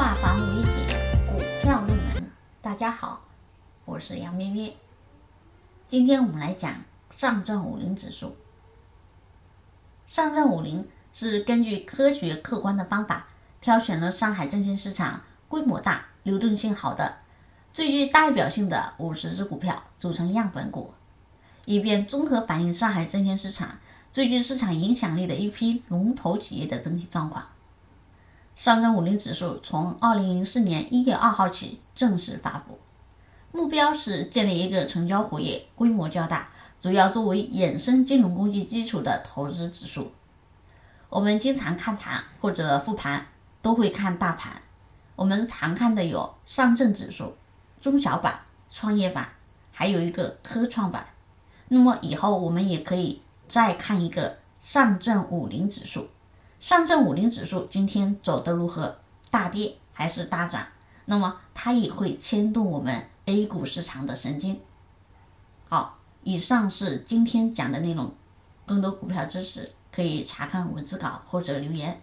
化繁为简股票入门。大家好我是杨咩咩。今天我们来讲上证五零指数。上证五零是根据科学客观的方法挑选了上海证券市场规模大流动性好的最具代表性的五十只股票组成样本股以便综合反映上海证券市场最具市场影响力的一批龙头企业的整体状况。上证五零指数从二零零四年一月二号起正式发布，目标是建立一个成交活跃、规模较大、主要作为衍生金融工具基础的投资指数。我们经常看盘或者复盘，都会看大盘。我们常看的有上证指数、中小板、创业板，还有一个科创板。那么以后我们也可以再看一个上证五零指数。上证五零指数今天走的如何？大跌还是大涨？那么它也会牵动我们 A 股市场的神经。好，以上是今天讲的内容。更多股票知识可以查看文字稿或者留言。